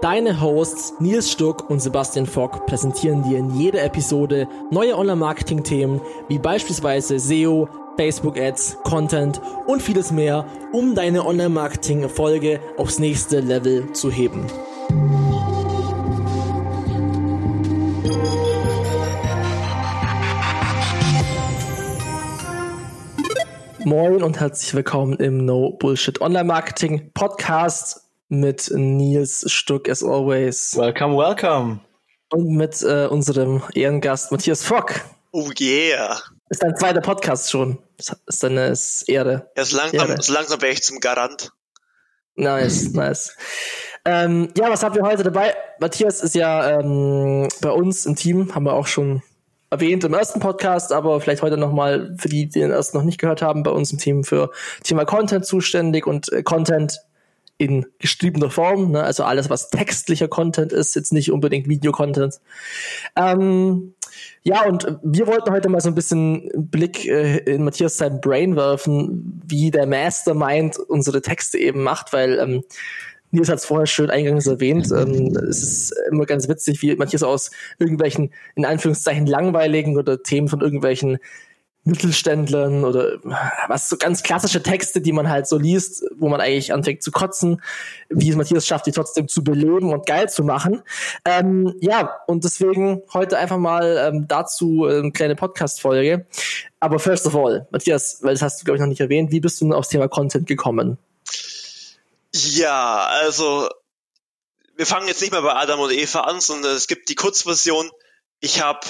Deine Hosts Nils Stuck und Sebastian Fock präsentieren dir in jeder Episode neue Online-Marketing-Themen wie beispielsweise SEO, Facebook-Ads, Content und vieles mehr, um deine Online-Marketing-Erfolge aufs nächste Level zu heben. Moin und herzlich willkommen im No Bullshit Online Marketing Podcast mit Nils Stuck as always. Welcome, welcome. Und mit äh, unserem Ehrengast Matthias Fock. Oh yeah. Ist dein zweiter Podcast schon. Ist deine Ehre. Ja, so langsam, Ehre. so langsam wäre ich zum Garant. Nice, nice. Ähm, ja, was haben wir heute dabei? Matthias ist ja ähm, bei uns im Team, haben wir auch schon erwähnt im ersten Podcast, aber vielleicht heute nochmal für die, die den ersten noch nicht gehört haben, bei uns im Team für Thema Content zuständig und äh, Content in geschriebener Form, ne? also alles, was textlicher Content ist, jetzt nicht unbedingt Videocontent. Ähm, ja, und wir wollten heute mal so ein bisschen Blick äh, in Matthias sein Brain werfen, wie der Mastermind unsere Texte eben macht, weil ähm, Nils hat es vorher schön eingangs erwähnt. Ähm, es ist immer ganz witzig, wie Matthias aus irgendwelchen, in Anführungszeichen, langweiligen oder Themen von irgendwelchen Mittelständlern oder was so ganz klassische Texte, die man halt so liest, wo man eigentlich anfängt zu kotzen, wie es Matthias schafft, die trotzdem zu beleben und geil zu machen. Ähm, ja, und deswegen heute einfach mal ähm, dazu äh, eine kleine Podcast-Folge. Aber first of all, Matthias, weil das hast du, glaube ich, noch nicht erwähnt, wie bist du denn aufs Thema Content gekommen? Ja, also wir fangen jetzt nicht mehr bei Adam und Eva an, sondern es gibt die Kurzversion. Ich habe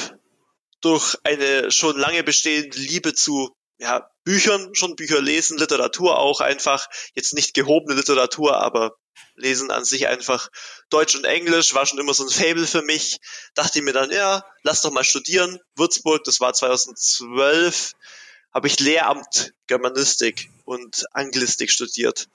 durch eine schon lange bestehende Liebe zu ja, Büchern, schon Bücher lesen, Literatur auch einfach, jetzt nicht gehobene Literatur, aber lesen an sich einfach Deutsch und Englisch war schon immer so ein Fable für mich. Dachte ich mir dann, ja, lass doch mal studieren. Würzburg, das war 2012, habe ich Lehramt Germanistik und Anglistik studiert.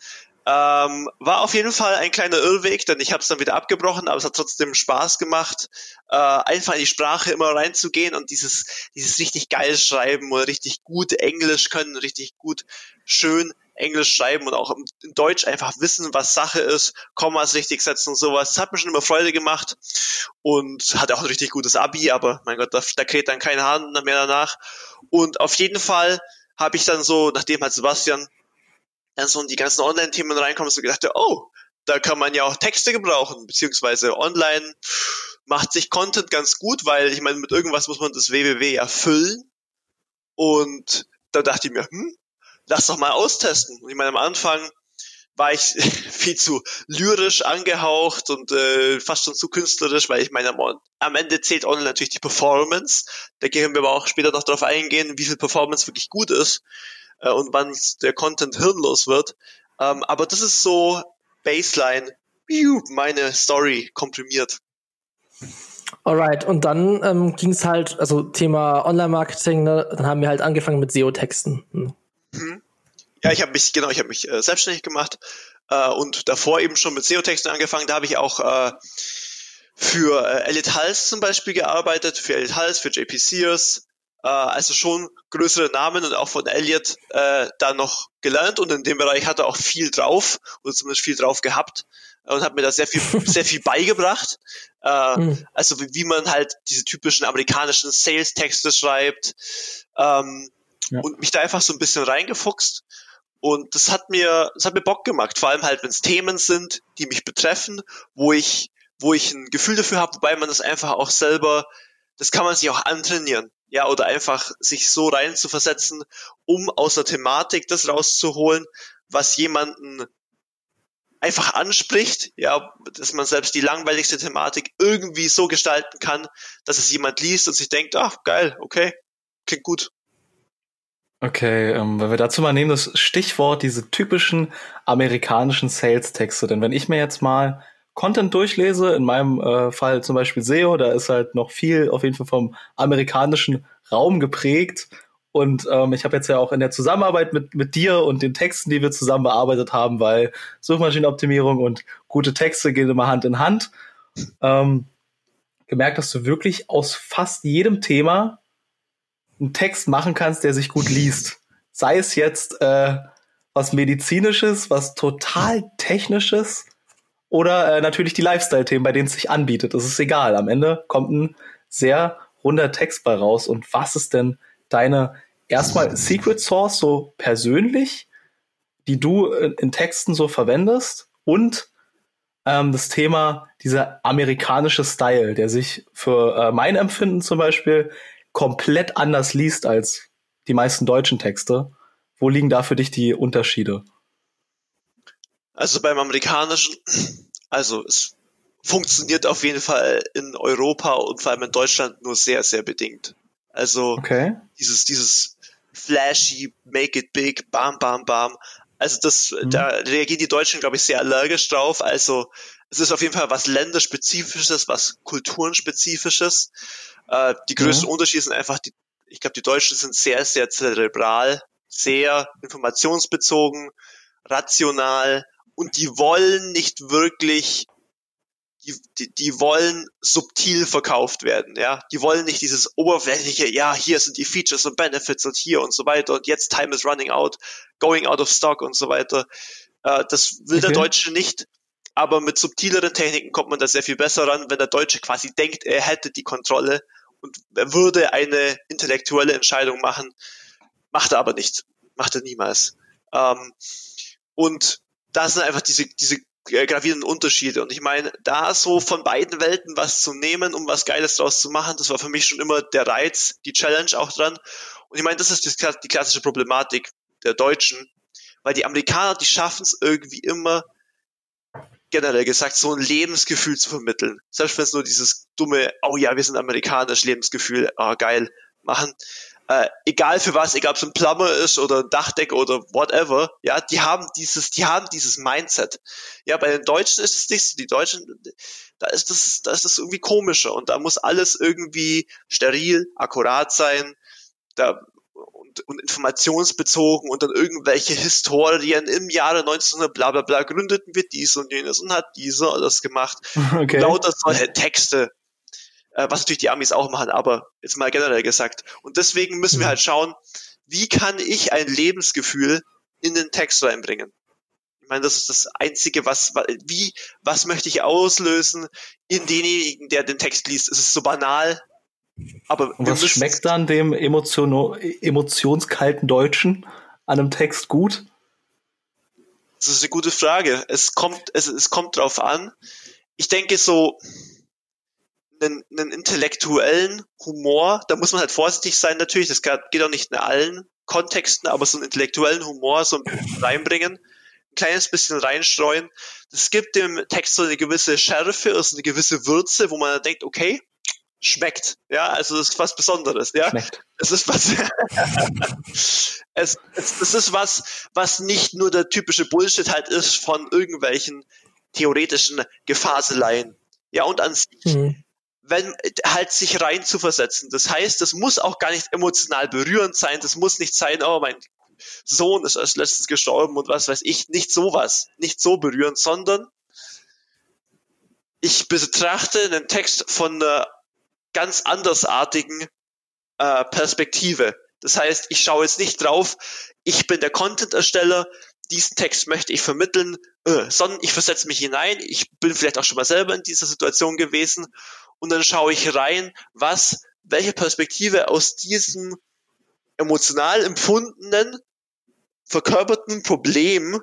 Ähm, war auf jeden Fall ein kleiner Irrweg, denn ich habe es dann wieder abgebrochen, aber es hat trotzdem Spaß gemacht, äh, einfach in die Sprache immer reinzugehen und dieses, dieses richtig geil schreiben oder richtig gut Englisch können, richtig gut schön Englisch schreiben und auch in Deutsch einfach wissen, was Sache ist, Kommas richtig setzen und sowas. Das hat mir schon immer Freude gemacht und hatte auch ein richtig gutes Abi, aber mein Gott, da, da kräht dann kein Hahn mehr danach. Und auf jeden Fall habe ich dann so, nachdem halt Sebastian dann so in die ganzen Online-Themen reinkommen, so gedacht, oh, da kann man ja auch Texte gebrauchen, beziehungsweise online macht sich Content ganz gut, weil ich meine, mit irgendwas muss man das www ja füllen. Und da dachte ich mir, hm, lass doch mal austesten. Und ich meine, am Anfang war ich viel zu lyrisch angehaucht und äh, fast schon zu künstlerisch, weil ich meine, am, Ende zählt online natürlich die Performance. Da gehen wir aber auch später noch drauf eingehen, wie viel Performance wirklich gut ist äh, und wann der Content hirnlos wird. Ähm, aber das ist so Baseline, meine Story komprimiert. Alright, und dann ähm, ging es halt, also Thema Online-Marketing, ne? dann haben wir halt angefangen mit SEO-Texten. Hm. Mhm. Ja, ich habe mich, genau, ich habe mich äh, selbstständig gemacht äh, und davor eben schon mit SEO-Texten angefangen. Da habe ich auch äh, für äh, Elite Hals zum Beispiel gearbeitet, für Elite Hals, für JP Sears, äh, also schon größere Namen und auch von Elliot äh, da noch gelernt und in dem Bereich hat er auch viel drauf oder zumindest viel drauf gehabt und hat mir da sehr viel sehr viel beigebracht äh, mhm. also wie, wie, man halt diese typischen amerikanischen Sales Texte schreibt ähm, ja. und mich da einfach so ein bisschen reingefuchst und das hat mir das hat mir Bock gemacht vor allem halt wenn es Themen sind die mich betreffen wo ich wo ich ein Gefühl dafür habe wobei man das einfach auch selber das kann man sich auch antrainieren ja, oder einfach sich so rein zu versetzen, um aus der Thematik das rauszuholen, was jemanden einfach anspricht, ja, dass man selbst die langweiligste Thematik irgendwie so gestalten kann, dass es jemand liest und sich denkt, ach, geil, okay, klingt gut. Okay, ähm, wenn wir dazu mal nehmen, das Stichwort, diese typischen amerikanischen Sales-Texte, denn wenn ich mir jetzt mal Content durchlese, in meinem äh, Fall zum Beispiel SEO, da ist halt noch viel auf jeden Fall vom amerikanischen Raum geprägt. Und ähm, ich habe jetzt ja auch in der Zusammenarbeit mit, mit dir und den Texten, die wir zusammen bearbeitet haben, weil Suchmaschinenoptimierung und gute Texte gehen immer Hand in Hand, ähm, gemerkt, dass du wirklich aus fast jedem Thema einen Text machen kannst, der sich gut liest. Sei es jetzt äh, was medizinisches, was total technisches oder äh, natürlich die Lifestyle-Themen, bei denen es sich anbietet. Das ist egal. Am Ende kommt ein sehr runder Text bei raus. Und was ist denn deine erstmal Secret Source so persönlich, die du in, in Texten so verwendest und ähm, das Thema dieser amerikanische Style, der sich für äh, mein Empfinden zum Beispiel komplett anders liest als die meisten deutschen Texte. Wo liegen da für dich die Unterschiede? Also beim amerikanischen, also es funktioniert auf jeden Fall in Europa und vor allem in Deutschland nur sehr, sehr bedingt. Also okay. dieses, dieses flashy, make it big, bam, bam, bam. Also das, mhm. da reagieren die Deutschen, glaube ich, sehr allergisch drauf. Also es ist auf jeden Fall was länderspezifisches, was kulturenspezifisches. Äh, die größten mhm. Unterschiede sind einfach, die, ich glaube, die Deutschen sind sehr, sehr zerebral, sehr informationsbezogen, rational und die wollen nicht wirklich die, die, die wollen subtil verkauft werden, ja. Die wollen nicht dieses oberflächliche, ja, hier sind die Features und Benefits und hier und so weiter und jetzt Time is running out, going out of stock und so weiter. Äh, das will okay. der Deutsche nicht. Aber mit subtileren Techniken kommt man da sehr viel besser ran, wenn der Deutsche quasi denkt, er hätte die Kontrolle und er würde eine intellektuelle Entscheidung machen. Macht er aber nicht. Macht er niemals. Ähm, und da sind einfach diese, diese äh, gravierenden Unterschiede. Und ich meine, da so von beiden Welten was zu nehmen, um was Geiles draus zu machen, das war für mich schon immer der Reiz, die Challenge auch dran. Und ich meine, das ist die klassische Problematik der Deutschen, weil die Amerikaner, die schaffen es irgendwie immer, generell gesagt, so ein Lebensgefühl zu vermitteln. Selbst wenn es nur dieses dumme, oh ja, wir sind amerikanisch, Lebensgefühl, ah, geil, machen äh, egal für was, egal ob es ein Plumber ist oder ein Dachdecker oder whatever, ja, die haben dieses, die haben dieses Mindset. Ja, bei den Deutschen ist es nicht so. Die Deutschen, da ist das, da ist das irgendwie komischer und da muss alles irgendwie steril, akkurat sein, da und, und informationsbezogen und dann irgendwelche Historien im Jahre 1900 bla bla bla gründeten wir dies und jenes und hat dieser das gemacht. Okay. Lauter solche Texte äh, was natürlich die Amis auch machen, aber jetzt mal generell gesagt. Und deswegen müssen wir mhm. halt schauen, wie kann ich ein Lebensgefühl in den Text reinbringen? Ich meine, das ist das Einzige, was, wie, was möchte ich auslösen in denjenigen, der den Text liest? Es ist so banal, aber Und was schmeckt dann dem Emotion emotionskalten Deutschen an einem Text gut? Das ist eine gute Frage. Es kommt, es, es kommt drauf an. Ich denke so, einen, einen intellektuellen Humor, da muss man halt vorsichtig sein natürlich, das geht auch nicht in allen Kontexten, aber so einen intellektuellen Humor so ein bisschen reinbringen, ein kleines bisschen reinstreuen. Das gibt dem Text so eine gewisse Schärfe, also eine gewisse Würze, wo man denkt, okay, schmeckt. Ja, also das ist was Besonderes. Ja, schmeckt. Es ist was. es, es, es ist was, was nicht nur der typische Bullshit halt ist von irgendwelchen theoretischen Gefaseleien. Ja, und an sich mhm wenn halt sich rein zu versetzen. Das heißt, das muss auch gar nicht emotional berührend sein. Das muss nicht sein, oh, mein Sohn ist als letztes gestorben und was weiß ich. Nicht sowas, nicht so berührend, sondern ich betrachte einen Text von einer ganz andersartigen äh, Perspektive. Das heißt, ich schaue jetzt nicht drauf, ich bin der Content-Ersteller, diesen Text möchte ich vermitteln, äh, sondern ich versetze mich hinein, ich bin vielleicht auch schon mal selber in dieser Situation gewesen und dann schaue ich rein, was, welche Perspektive aus diesem emotional empfundenen, verkörperten Problem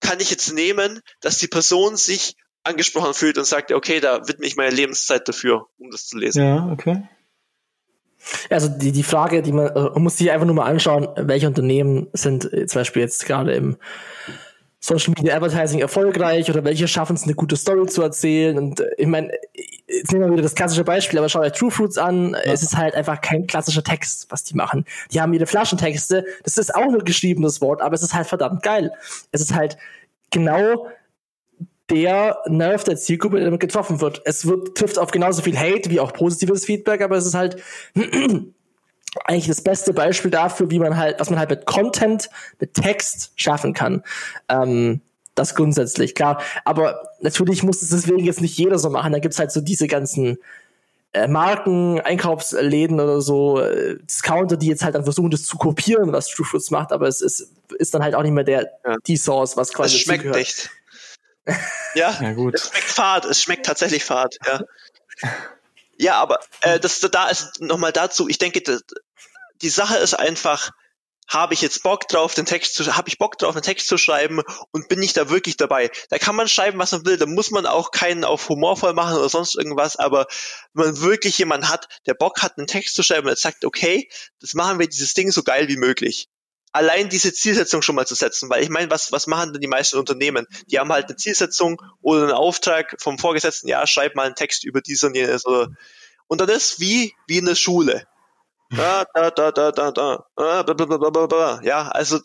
kann ich jetzt nehmen, dass die Person sich angesprochen fühlt und sagt, okay, da widme ich meine Lebenszeit dafür, um das zu lesen. Ja, okay. Also die, die Frage, die man, äh, man muss sich einfach nur mal anschauen, welche Unternehmen sind zum Beispiel jetzt gerade im Social Media Advertising erfolgreich oder welche schaffen es, eine gute Story zu erzählen. Und äh, ich meine, jetzt nehmen wir wieder das klassische Beispiel, aber schaut euch True Fruits an. Ja. Es ist halt einfach kein klassischer Text, was die machen. Die haben ihre Flaschentexte. Das ist auch nur geschriebenes Wort, aber es ist halt verdammt geil. Es ist halt genau der Nerv der Zielgruppe, der damit getroffen wird. Es wird, trifft auf genauso viel Hate wie auch positives Feedback, aber es ist halt eigentlich das beste Beispiel dafür, wie man halt, was man halt mit Content, mit Text schaffen kann. Ähm, das grundsätzlich, klar. Aber natürlich muss es deswegen jetzt nicht jeder so machen. Da gibt's halt so diese ganzen äh, Marken, Einkaufsläden oder so, äh, Discounter, die jetzt halt dann versuchen, das zu kopieren, was True Fruits macht, aber es ist, ist dann halt auch nicht mehr der, ja. die Source, was quasi. Es schmeckt nicht. ja, ja, gut. es schmeckt fad, es schmeckt tatsächlich fad, ja. Ja, aber äh, das da ist nochmal dazu, ich denke, die Sache ist einfach, habe ich jetzt Bock drauf, den Text zu, habe ich Bock drauf, einen Text zu schreiben und bin ich da wirklich dabei? Da kann man schreiben, was man will, da muss man auch keinen auf humorvoll machen oder sonst irgendwas, aber wenn man wirklich jemanden hat, der Bock hat, einen Text zu schreiben und sagt, okay, das machen wir dieses Ding so geil wie möglich. Allein diese Zielsetzung schon mal zu setzen, weil ich meine, was, was machen denn die meisten Unternehmen? Die haben halt eine Zielsetzung oder einen Auftrag vom Vorgesetzten, ja, schreib mal einen Text über diese und jenes oder, und dann ist wie, wie in der Schule da, da, da, da, da, da, ja, also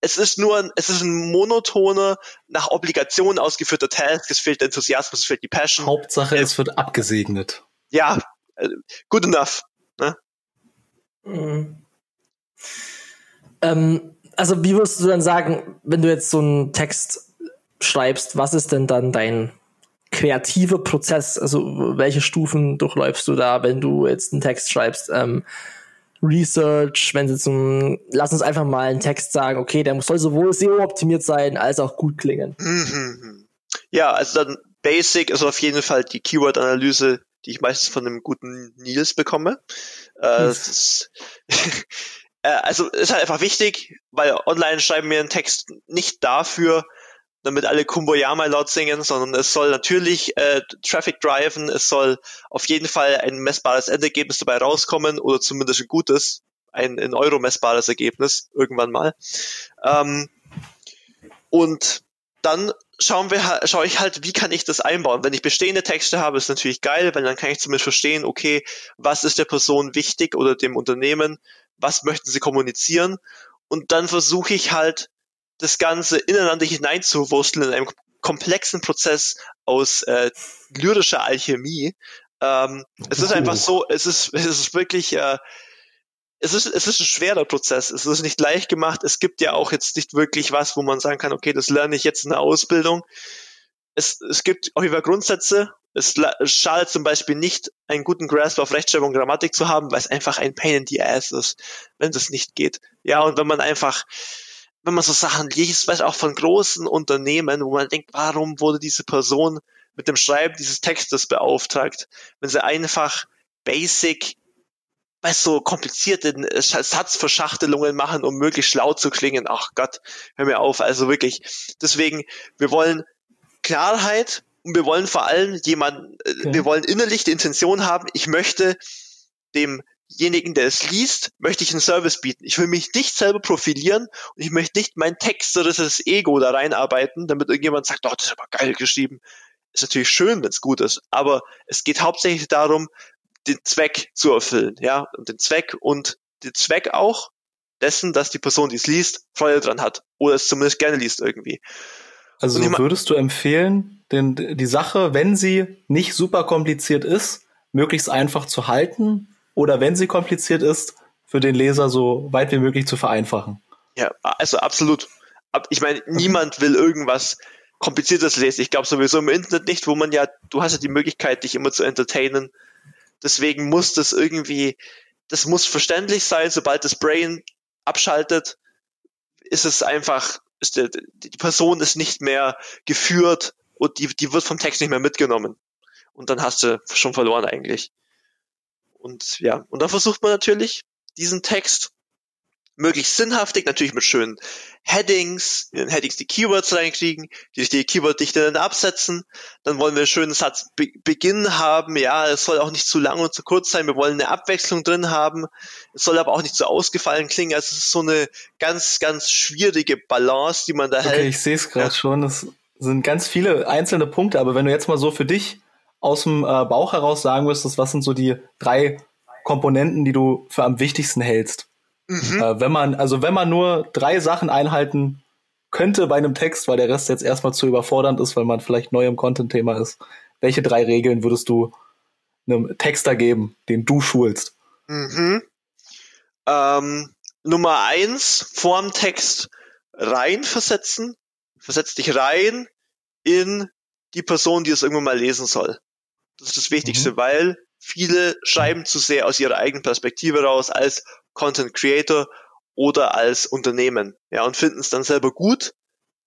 es ist nur ein, es ist ein monotoner, nach Obligation ausgeführter Task, es fehlt der Enthusiasmus, es fehlt die Passion. Hauptsache, es wird abgesegnet. Ja, good enough. Ne? Mhm. Ähm, also wie würdest du dann sagen, wenn du jetzt so einen Text schreibst, was ist denn dann dein kreative Prozess? Also welche Stufen durchläufst du da, wenn du jetzt einen Text schreibst? Ähm, Research, wenn sie zum, lass uns einfach mal einen Text sagen, okay, der soll sowohl SEO-optimiert sein, als auch gut klingen. Mhm. Ja, also dann Basic ist auf jeden Fall die Keyword-Analyse, die ich meistens von einem guten Nils bekomme. Äh, ist, äh, also ist halt einfach wichtig, weil online schreiben wir einen Text nicht dafür, damit alle Kumboyama laut singen, sondern es soll natürlich äh, Traffic driven, es soll auf jeden Fall ein messbares Endergebnis dabei rauskommen oder zumindest ein gutes, ein in Euro messbares Ergebnis irgendwann mal. Ähm, und dann schauen wir, schaue ich halt, wie kann ich das einbauen. Wenn ich bestehende Texte habe, ist natürlich geil, weil dann kann ich zumindest verstehen, okay, was ist der Person wichtig oder dem Unternehmen, was möchten sie kommunizieren und dann versuche ich halt das Ganze ineinander hineinzuwursteln in einem komplexen Prozess aus äh, lyrischer Alchemie. Ähm, es ist einfach so, es ist, es ist wirklich, äh, es ist, es ist ein schwerer Prozess. Es ist nicht leicht gemacht. Es gibt ja auch jetzt nicht wirklich was, wo man sagen kann, okay, das lerne ich jetzt in der Ausbildung. Es, es gibt jeden Fall Grundsätze. Es schadet zum Beispiel nicht, einen guten Grasp auf Rechtschreibung und Grammatik zu haben, weil es einfach ein Pain in the Ass ist, wenn das nicht geht. Ja, und wenn man einfach wenn man so Sachen liest, weiß auch von großen Unternehmen, wo man denkt, warum wurde diese Person mit dem Schreiben dieses Textes beauftragt, wenn sie einfach basic, weil so komplizierte Satzverschachtelungen machen, um möglichst schlau zu klingen. Ach Gott, hör mir auf. Also wirklich. Deswegen, wir wollen Klarheit und wir wollen vor allem jemanden, äh, okay. wir wollen innerlich die Intention haben, ich möchte dem demjenigen, der es liest, möchte ich einen Service bieten. Ich will mich nicht selber profilieren und ich möchte nicht mein Text oder das Ego da reinarbeiten, damit irgendjemand sagt, oh, das ist aber geil geschrieben. Ist natürlich schön, wenn es gut ist, aber es geht hauptsächlich darum, den Zweck zu erfüllen, ja, und den Zweck und den Zweck auch dessen, dass die Person, die es liest, Freude dran hat oder es zumindest gerne liest irgendwie. Also würdest du empfehlen, denn die Sache, wenn sie nicht super kompliziert ist, möglichst einfach zu halten oder wenn sie kompliziert ist, für den Leser so weit wie möglich zu vereinfachen. Ja, also absolut. Ich meine, niemand will irgendwas Kompliziertes lesen. Ich glaube sowieso im Internet nicht, wo man ja, du hast ja die Möglichkeit, dich immer zu entertainen. Deswegen muss das irgendwie, das muss verständlich sein, sobald das Brain abschaltet, ist es einfach, ist der, die Person ist nicht mehr geführt und die, die wird vom Text nicht mehr mitgenommen. Und dann hast du schon verloren eigentlich. Und ja, und da versucht man natürlich, diesen Text möglichst sinnhaftig, natürlich mit schönen Headings, in den Headings die Keywords reinkriegen, die richtige Keyworddichte dann absetzen. Dann wollen wir einen schönen Satzbeginn haben. Ja, es soll auch nicht zu lang und zu kurz sein. Wir wollen eine Abwechslung drin haben. Es soll aber auch nicht zu ausgefallen klingen. Also es ist so eine ganz, ganz schwierige Balance, die man da okay, hält. Okay, ich sehe es gerade ja. schon. Es sind ganz viele einzelne Punkte, aber wenn du jetzt mal so für dich aus dem äh, Bauch heraus sagen müsstest, was sind so die drei Komponenten, die du für am wichtigsten hältst? Mhm. Äh, wenn man, also wenn man nur drei Sachen einhalten könnte bei einem Text, weil der Rest jetzt erstmal zu überfordernd ist, weil man vielleicht neu im Content-Thema ist, welche drei Regeln würdest du einem Texter geben, den du schulst? Mhm. Ähm, Nummer eins, vorm Text reinversetzen. Versetz dich rein in die Person, die es irgendwann mal lesen soll. Das ist das Wichtigste, mhm. weil viele schreiben zu sehr aus ihrer eigenen Perspektive raus als Content Creator oder als Unternehmen, ja, und finden es dann selber gut,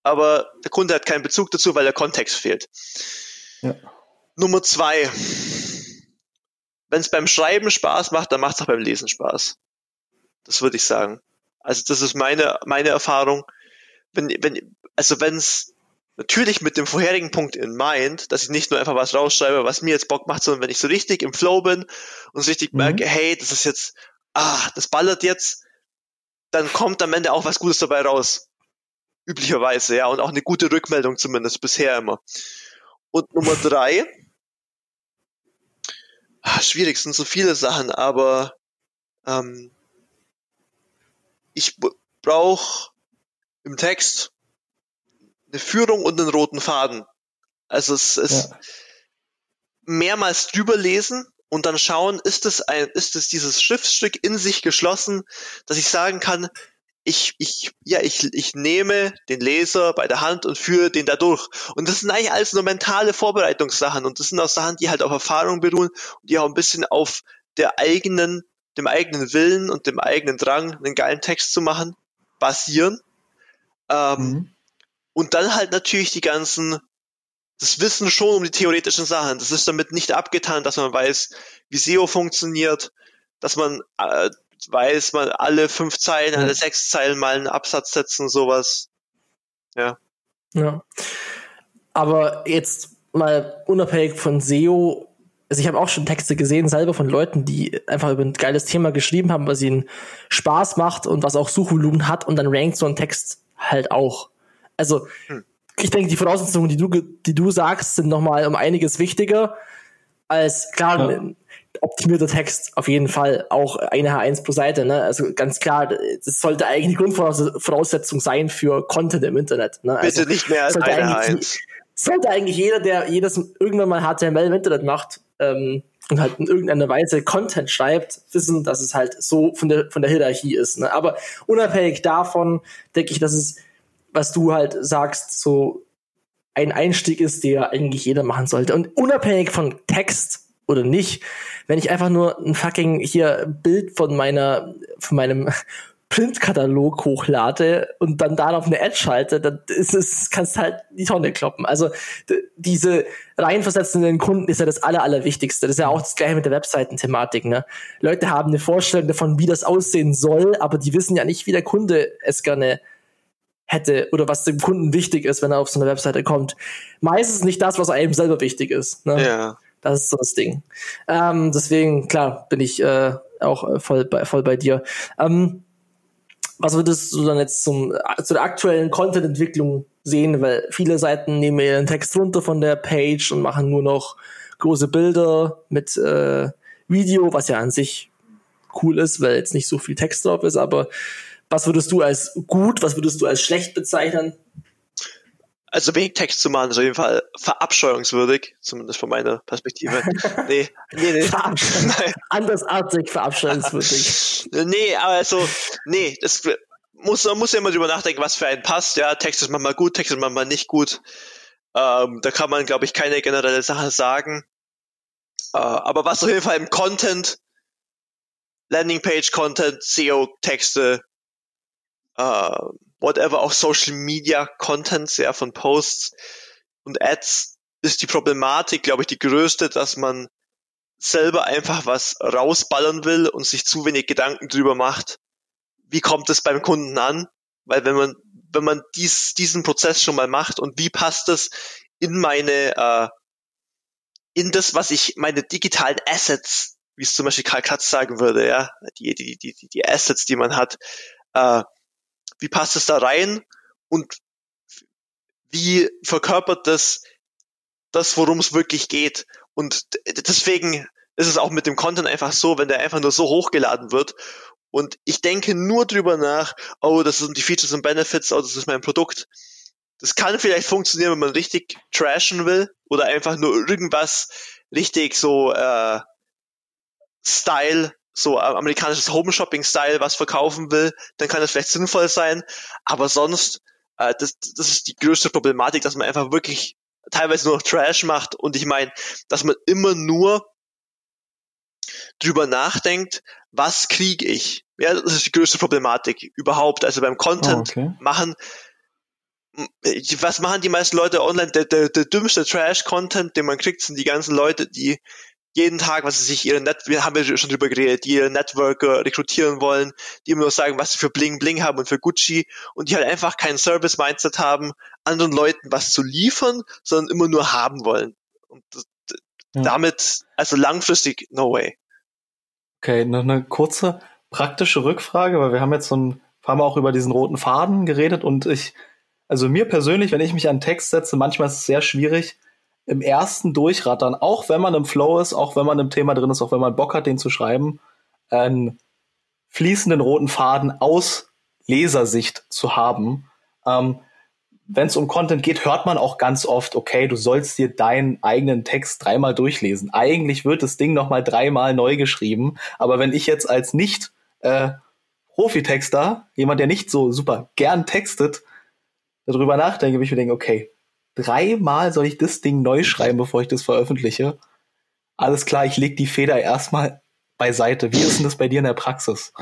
aber der Kunde hat keinen Bezug dazu, weil der Kontext fehlt. Ja. Nummer zwei. Wenn es beim Schreiben Spaß macht, dann macht es auch beim Lesen Spaß. Das würde ich sagen. Also das ist meine, meine Erfahrung. Wenn, wenn, also wenn es natürlich mit dem vorherigen Punkt in mind, dass ich nicht nur einfach was rausschreibe, was mir jetzt Bock macht, sondern wenn ich so richtig im Flow bin und so richtig mhm. merke, hey, das ist jetzt, ah, das ballert jetzt, dann kommt am Ende auch was Gutes dabei raus. Üblicherweise, ja, und auch eine gute Rückmeldung zumindest bisher immer. Und Nummer drei, ach, schwierig sind so viele Sachen, aber ähm, ich brauche im Text eine Führung und einen roten Faden. Also es ist ja. mehrmals drüber lesen und dann schauen, ist es ein, ist es dieses Schriftstück in sich geschlossen, dass ich sagen kann, ich, ich, ja, ich, ich nehme den Leser bei der Hand und führe den da durch. Und das sind eigentlich alles nur mentale Vorbereitungssachen und das sind auch Sachen, die halt auf Erfahrung beruhen und die auch ein bisschen auf der eigenen, dem eigenen Willen und dem eigenen Drang, einen geilen Text zu machen, basieren. Ähm, mhm. Und dann halt natürlich die ganzen, das Wissen schon um die theoretischen Sachen. Das ist damit nicht abgetan, dass man weiß, wie SEO funktioniert, dass man äh, weiß, man alle fünf Zeilen, alle sechs Zeilen mal einen Absatz setzen, sowas. Ja. Ja. Aber jetzt mal unabhängig von SEO, also ich habe auch schon Texte gesehen, selber von Leuten, die einfach über ein geiles Thema geschrieben haben, was ihnen Spaß macht und was auch Suchvolumen hat und dann rankt so ein Text halt auch. Also, hm. ich denke, die Voraussetzungen, die du, die du sagst, sind nochmal um einiges wichtiger als, klar, ja. ein optimierter Text auf jeden Fall auch eine H1 pro Seite, ne? Also ganz klar, das sollte eigentlich die Grundvoraussetzung sein für Content im Internet. Ne? Also Bitte nicht mehr als eine H1. Sollte eigentlich jeder, der jedes irgendwann mal HTML im Internet macht, ähm, und halt in irgendeiner Weise Content schreibt, wissen, dass es halt so von der, von der Hierarchie ist. Ne? Aber unabhängig davon denke ich, dass es was du halt sagst, so ein Einstieg ist, der eigentlich jeder machen sollte. Und unabhängig von Text oder nicht, wenn ich einfach nur ein fucking hier Bild von meiner, von meinem Printkatalog hochlade und dann darauf eine Ad schalte, dann ist es, kannst halt die Tonne kloppen. Also diese reinversetzen in den Kunden ist ja das aller, allerwichtigste. Das ist ja auch das gleiche mit der Webseitenthematik. Ne? Leute haben eine Vorstellung davon, wie das aussehen soll, aber die wissen ja nicht, wie der Kunde es gerne hätte oder was dem Kunden wichtig ist, wenn er auf so eine Webseite kommt. Meistens nicht das, was einem selber wichtig ist. Ne? Ja. Das ist so das Ding. Ähm, deswegen, klar, bin ich äh, auch äh, voll bei, voll bei dir. Ähm, was würdest du dann jetzt zum, äh, zu der aktuellen Content-Entwicklung sehen? Weil viele Seiten nehmen ihren Text runter von der Page und machen nur noch große Bilder mit äh, Video, was ja an sich cool ist, weil jetzt nicht so viel Text drauf ist, aber was würdest du als gut, was würdest du als schlecht bezeichnen? Also wenig Text zu machen ist auf jeden Fall verabscheuungswürdig, zumindest von meiner Perspektive. Nee, nee, nee. Nein. Andersartig verabscheuungswürdig. nee, aber also, nee, das muss, man muss ja immer drüber nachdenken, was für einen passt. Ja, Text ist manchmal gut, Text ist manchmal nicht gut. Ähm, da kann man, glaube ich, keine generelle Sache sagen. Äh, aber was auf jeden Fall im Content, Landingpage-Content, SEO-Texte, uh, whatever, auch Social Media Contents, ja, von Posts und Ads, ist die Problematik, glaube ich, die größte, dass man selber einfach was rausballern will und sich zu wenig Gedanken drüber macht, wie kommt es beim Kunden an? Weil wenn man, wenn man dies, diesen Prozess schon mal macht und wie passt es in meine, äh, in das, was ich, meine digitalen Assets, wie es zum Beispiel Karl Katz sagen würde, ja, die, die, die, die Assets, die man hat, äh, wie passt es da rein und wie verkörpert das das, worum es wirklich geht. Und deswegen ist es auch mit dem Content einfach so, wenn der einfach nur so hochgeladen wird und ich denke nur drüber nach, oh, das sind die Features und Benefits, oh, das ist mein Produkt. Das kann vielleicht funktionieren, wenn man richtig trashen will oder einfach nur irgendwas richtig so äh, Style, so amerikanisches Home Shopping Style was verkaufen will, dann kann das vielleicht sinnvoll sein. Aber sonst, äh, das, das ist die größte Problematik, dass man einfach wirklich teilweise nur noch Trash macht und ich meine, dass man immer nur drüber nachdenkt, was kriege ich? Ja, das ist die größte Problematik überhaupt. Also beim Content oh, okay. machen, was machen die meisten Leute online? Der, der, der dümmste Trash-Content, den man kriegt, sind die ganzen Leute, die jeden Tag, was sie sich ihre Net, wir haben ja schon drüber geredet, die ihre Networker rekrutieren wollen, die immer nur sagen, was sie für Bling Bling haben und für Gucci und die halt einfach kein Service-Mindset haben, anderen Leuten was zu liefern, sondern immer nur haben wollen. Und ja. damit, also langfristig, no way. Okay, noch eine kurze praktische Rückfrage, weil wir haben jetzt so ein haben wir auch über diesen roten Faden geredet und ich, also mir persönlich, wenn ich mich an Text setze, manchmal ist es sehr schwierig, im ersten Durchrattern, auch wenn man im Flow ist, auch wenn man im Thema drin ist, auch wenn man Bock hat, den zu schreiben, einen fließenden roten Faden aus Lesersicht zu haben. Ähm, wenn es um Content geht, hört man auch ganz oft, okay, du sollst dir deinen eigenen Text dreimal durchlesen. Eigentlich wird das Ding nochmal dreimal neu geschrieben. Aber wenn ich jetzt als nicht äh, Profitexter, jemand, der nicht so super gern textet, darüber nachdenke, will ich mir denke, okay, dreimal soll ich das Ding neu schreiben, bevor ich das veröffentliche. Alles klar, ich leg die Feder erstmal beiseite. Wie ist denn das bei dir in der Praxis?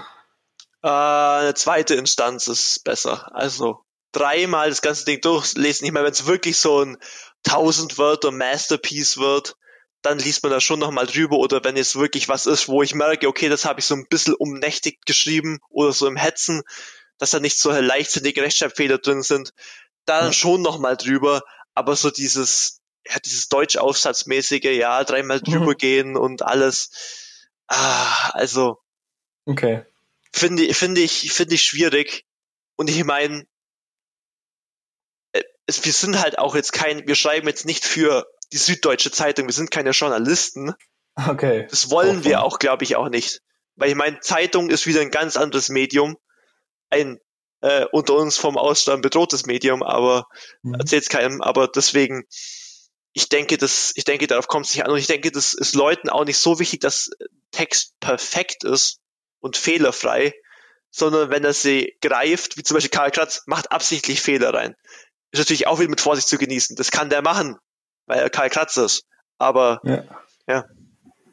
Äh, eine zweite Instanz ist besser. Also dreimal das ganze Ding durchlesen. Ich meine, wenn es wirklich so ein 1000 Wörter Masterpiece wird, dann liest man da schon nochmal drüber oder wenn es wirklich was ist, wo ich merke, okay, das habe ich so ein bisschen umnächtigt geschrieben oder so im Hetzen, dass da nicht so leichtsinnige Rechtschreibfehler drin sind, dann ja. schon nochmal drüber, aber so dieses, ja, dieses Deutschaufsatzmäßige, ja, dreimal drüber mhm. gehen und alles, ah, also, okay. finde, finde ich, finde ich schwierig. Und ich meine, es, wir sind halt auch jetzt kein, wir schreiben jetzt nicht für die Süddeutsche Zeitung, wir sind keine Journalisten. Okay. Das wollen wir auch, glaube ich, auch nicht. Weil ich meine, Zeitung ist wieder ein ganz anderes Medium. Ein äh, unter uns vom Aussterben bedrohtes Medium, aber mhm. erzählt keinem, aber deswegen, ich denke, das, ich denke, darauf kommt es nicht an und ich denke, das ist Leuten auch nicht so wichtig, dass Text perfekt ist und fehlerfrei, sondern wenn er sie greift, wie zum Beispiel Karl Kratz, macht absichtlich Fehler rein ist natürlich auch wieder mit Vorsicht zu genießen. Das kann der machen, weil er Karl Kratz ist. Aber ja. ja.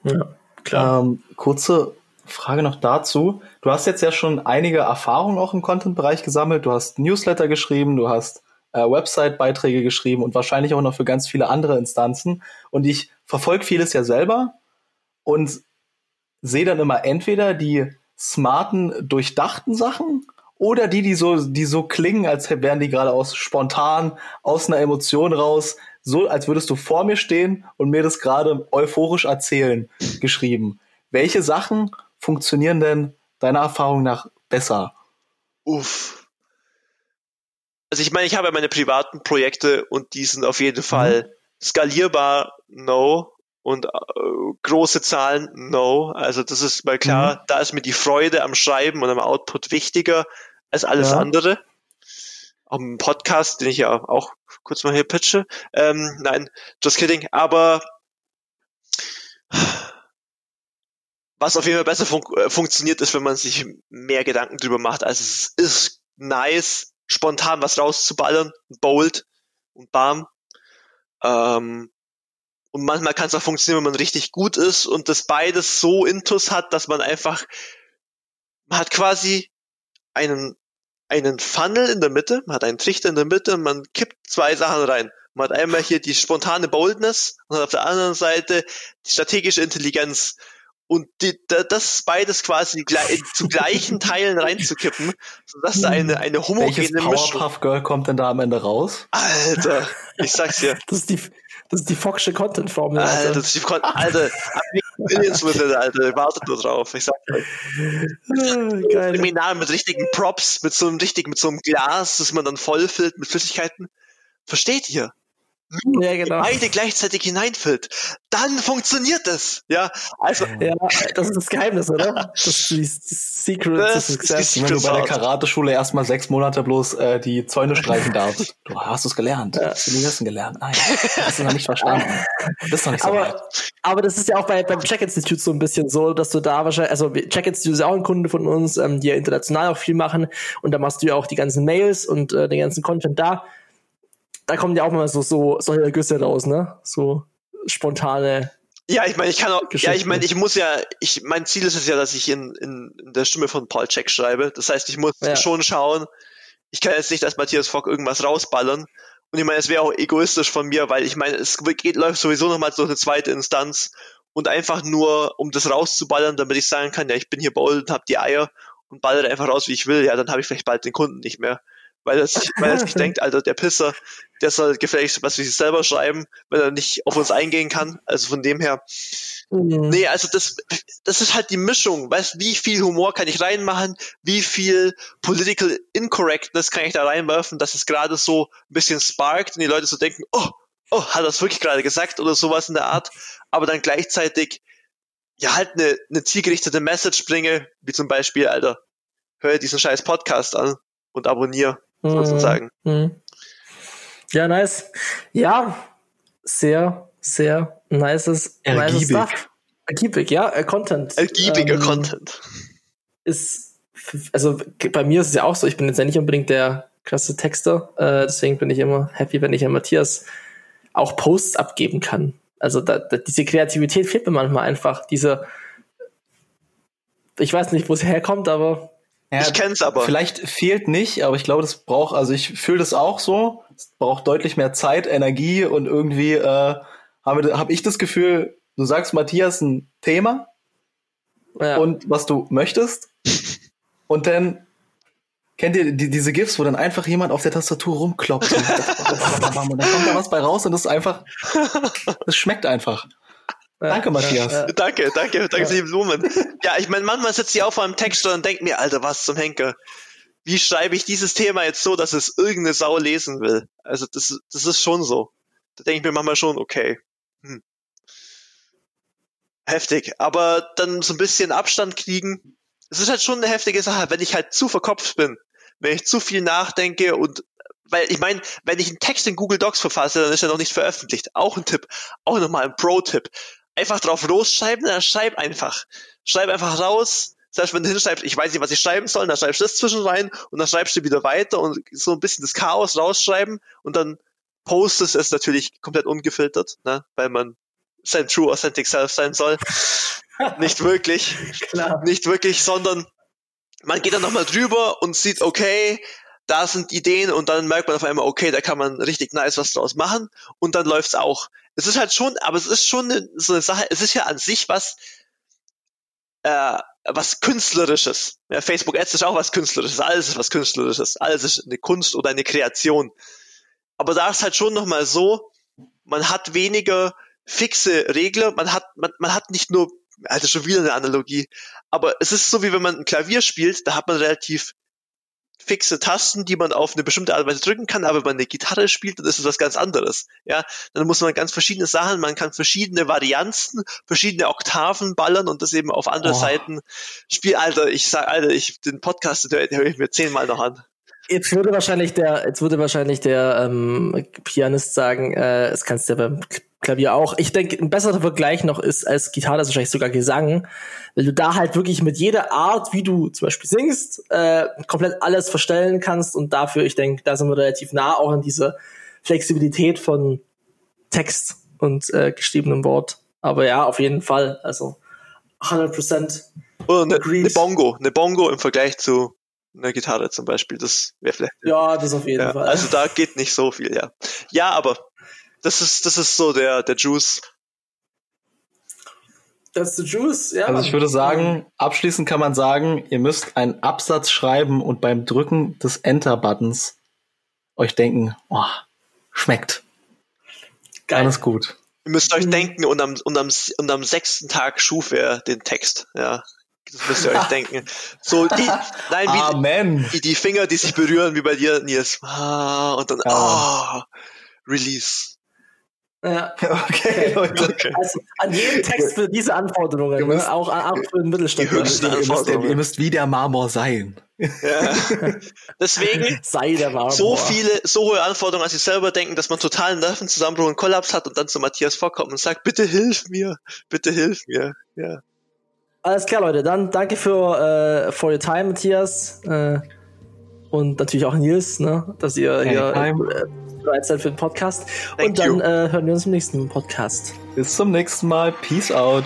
ja klar. Ähm, kurze Frage noch dazu. Du hast jetzt ja schon einige Erfahrungen auch im Content-Bereich gesammelt. Du hast Newsletter geschrieben, du hast äh, Website-Beiträge geschrieben und wahrscheinlich auch noch für ganz viele andere Instanzen. Und ich verfolge vieles ja selber und sehe dann immer entweder die smarten, durchdachten Sachen oder die, die so, die so klingen, als wären die gerade aus spontan, aus einer Emotion raus, so als würdest du vor mir stehen und mir das gerade euphorisch erzählen, geschrieben. Welche Sachen funktionieren denn deiner Erfahrung nach besser? Uff. Also ich meine, ich habe ja meine privaten Projekte und die sind auf jeden Fall mhm. skalierbar, no. Und äh, große Zahlen, no. Also das ist mal klar, mhm. da ist mir die Freude am Schreiben und am Output wichtiger als alles ja. andere. Auch im Podcast, den ich ja auch kurz mal hier pitche. Ähm, nein, just kidding. Aber was auf jeden Fall besser fun äh, funktioniert, ist, wenn man sich mehr Gedanken drüber macht. Also es ist nice, spontan was rauszuballern, bold und bam. Ähm, und manchmal kann es auch funktionieren, wenn man richtig gut ist und das beides so intus hat, dass man einfach, man hat quasi einen einen Funnel in der Mitte, man hat einen Trichter in der Mitte und man kippt zwei Sachen rein. Man hat einmal hier die spontane Boldness und auf der anderen Seite die strategische Intelligenz. Und die, das beides quasi zu gleichen Teilen reinzukippen, sodass da eine, eine homogene Welches Powerpuff Girl kommt denn da am Ende raus? Alter, ich sag's dir. Das ist die, das ist die Foxsche Content-Formel. Alter. Alter, das ist die Con Alter, Millions mit Alter, wartet nur drauf. Ich sag euch. Ah, Seminar mit richtigen Props, mit so einem richtigen, mit so einem Glas, das man dann vollfüllt mit Flüssigkeiten. Versteht ihr? Ja, genau. beide gleichzeitig hineinfüllt, dann funktioniert es. Ja, also. Ja, das ist das Geheimnis, oder? Das ist die Secret das ist Success. Wenn du bei der Karateschule erstmal sechs Monate bloß äh, die Zäune streichen darfst. Du hast es gelernt. Ja. Hast du nie Wissen gelernt. Nein, hast du noch nicht verstanden. Das ist noch nicht so aber, weit. Aber das ist ja auch bei, beim Check-Institute so ein bisschen so, dass du da wahrscheinlich, also Check-Institute ist ja auch ein Kunde von uns, ähm, die ja international auch viel machen und da machst du ja auch die ganzen Mails und äh, den ganzen Content da da kommen ja auch mal so, so solche Güsse raus, ne? So spontane. Ja, ich meine, ich kann auch, ja, ich meine, ich muss ja, ich, mein Ziel ist es ja, dass ich in, in, in der Stimme von Paul Check schreibe. Das heißt, ich muss ja. schon schauen, ich kann jetzt nicht als Matthias Fock irgendwas rausballern. Und ich meine, es wäre auch egoistisch von mir, weil ich meine, es geht, läuft sowieso nochmal durch eine zweite Instanz und einfach nur, um das rauszuballern, damit ich sagen kann, ja, ich bin hier bold und hab die Eier und ballere einfach raus, wie ich will, ja, dann habe ich vielleicht bald den Kunden nicht mehr weil er sich, weil er sich denkt, Alter, der Pisser, der soll gefälligst was sich selber schreiben, wenn er nicht auf uns eingehen kann. Also von dem her. Mhm. Nee, also das, das ist halt die Mischung. Weißt, wie viel Humor kann ich reinmachen? Wie viel Political Incorrectness kann ich da reinwerfen, dass es gerade so ein bisschen sparkt und die Leute so denken, oh, oh, hat er es wirklich gerade gesagt oder sowas in der Art, aber dann gleichzeitig ja halt eine, eine zielgerichtete Message bringe, wie zum Beispiel, Alter, hör diesen scheiß Podcast an und abonniere sozusagen. Mhm. Ja, nice. Ja, sehr, sehr nices, nices Stuff. Ergiebig, ja, äh, Content. Ergiebiger ähm, Content. Ist, also bei mir ist es ja auch so, ich bin jetzt ja nicht unbedingt der krasse Texter, äh, deswegen bin ich immer happy, wenn ich an Matthias auch Posts abgeben kann. Also da, da, diese Kreativität fehlt mir manchmal einfach, diese, ich weiß nicht, wo es herkommt, aber ja, ich kenn's aber. Vielleicht fehlt nicht, aber ich glaube, das braucht, also ich fühle das auch so. Es braucht deutlich mehr Zeit, Energie und irgendwie äh, habe hab ich das Gefühl, du sagst Matthias ein Thema ja. und was du möchtest und dann kennt ihr die, diese GIFs, wo dann einfach jemand auf der Tastatur rumkloppt und, dann kommt da was bei raus und das ist einfach, das schmeckt einfach. Danke, Matthias. Ja, ja. Danke, danke, danke für die Blumen. Ja, ich meine, manchmal sitze ich auch vor einem Text und denke mir, Alter, was zum Henker? Wie schreibe ich dieses Thema jetzt so, dass es irgendeine Sau lesen will? Also, das, das ist schon so. Da denke ich mir manchmal schon, okay. Hm. Heftig. Aber dann so ein bisschen Abstand kriegen. Es ist halt schon eine heftige Sache, wenn ich halt zu verkopft bin. Wenn ich zu viel nachdenke und weil ich meine, wenn ich einen Text in Google Docs verfasse, dann ist er noch nicht veröffentlicht. Auch ein Tipp, auch nochmal ein Pro-Tipp einfach drauf losschreiben, dann schreib einfach. Schreib einfach raus. Selbst wenn du hinschreibst, ich weiß nicht, was ich schreiben soll, dann schreibst du das zwischen rein und dann schreibst du wieder weiter und so ein bisschen das Chaos rausschreiben und dann postest es natürlich komplett ungefiltert, ne, weil man sein True Authentic Self sein soll. nicht wirklich. Klar. Nicht wirklich, sondern man geht dann nochmal drüber und sieht, okay, da sind Ideen und dann merkt man auf einmal, okay, da kann man richtig nice was draus machen und dann läuft's auch. Es ist halt schon, aber es ist schon eine, so eine Sache, es ist ja an sich was, äh, was Künstlerisches. Ja, Facebook Ads ist auch was Künstlerisches, alles ist was Künstlerisches, alles ist eine Kunst oder eine Kreation. Aber da ist halt schon nochmal so, man hat weniger fixe Regler, man hat, man, man hat nicht nur, also schon wieder eine Analogie, aber es ist so wie wenn man ein Klavier spielt, da hat man relativ fixe Tasten, die man auf eine bestimmte Art und Weise drücken kann, aber wenn man eine Gitarre spielt, dann ist es was ganz anderes. Ja, dann muss man ganz verschiedene Sachen, man kann verschiedene Varianten, verschiedene Oktaven ballern und das eben auf andere oh. Seiten spielen. Alter, ich sag, Alter, ich den Podcast höre ich mir zehnmal noch an. Jetzt würde wahrscheinlich der, jetzt würde wahrscheinlich der ähm, Pianist sagen, äh, das kannst du ja beim Klavier auch. Ich denke, ein besserer Vergleich noch ist als Gitarre, ist wahrscheinlich sogar Gesang, weil du da halt wirklich mit jeder Art, wie du zum Beispiel singst, äh, komplett alles verstellen kannst und dafür, ich denke, da sind wir relativ nah auch an diese Flexibilität von Text und äh, geschriebenem Wort. Aber ja, auf jeden Fall, also 100% Oder eine, eine Bongo, eine Bongo im Vergleich zu einer Gitarre zum Beispiel, das wäre vielleicht. Ja, das auf jeden ja, Fall. Also da geht nicht so viel, ja. Ja, aber das ist, das ist so der, der Juice. Das ist der Juice, ja. Also ich würde sagen, abschließend kann man sagen, ihr müsst einen Absatz schreiben und beim Drücken des Enter-Buttons euch denken, oh, schmeckt. Geil. Alles gut. Ihr müsst euch mhm. denken und am, und, am, und am sechsten Tag schuf er den Text, ja. Das müsst ihr euch denken. So, die, nein, wie, Amen. Die, die Finger, die sich berühren, wie bei dir, Nils. Ah, und dann, ja. oh, Release. Ja. Okay, Leute. Okay. Also an jedem Text für diese Anforderungen, müsst- ne? auch, auch für den Mittelstand. Die höchsten Ihr müsst, ihr müsst wie der Marmor sein. Ja. Deswegen Sei der Marmor. so viele, so hohe Anforderungen an sich selber denken, dass man totalen Nervenzusammenbruch und Kollaps hat und dann zu Matthias vorkommt und sagt, bitte hilf mir, bitte hilf mir. Ja. Alles klar, Leute. Dann danke für äh, for your time, Matthias. Äh, und natürlich auch Nils, ne, dass ihr hier Anytime. bereit seid für den Podcast. Thank und dann äh, hören wir uns im nächsten Podcast. Bis zum nächsten Mal. Peace out.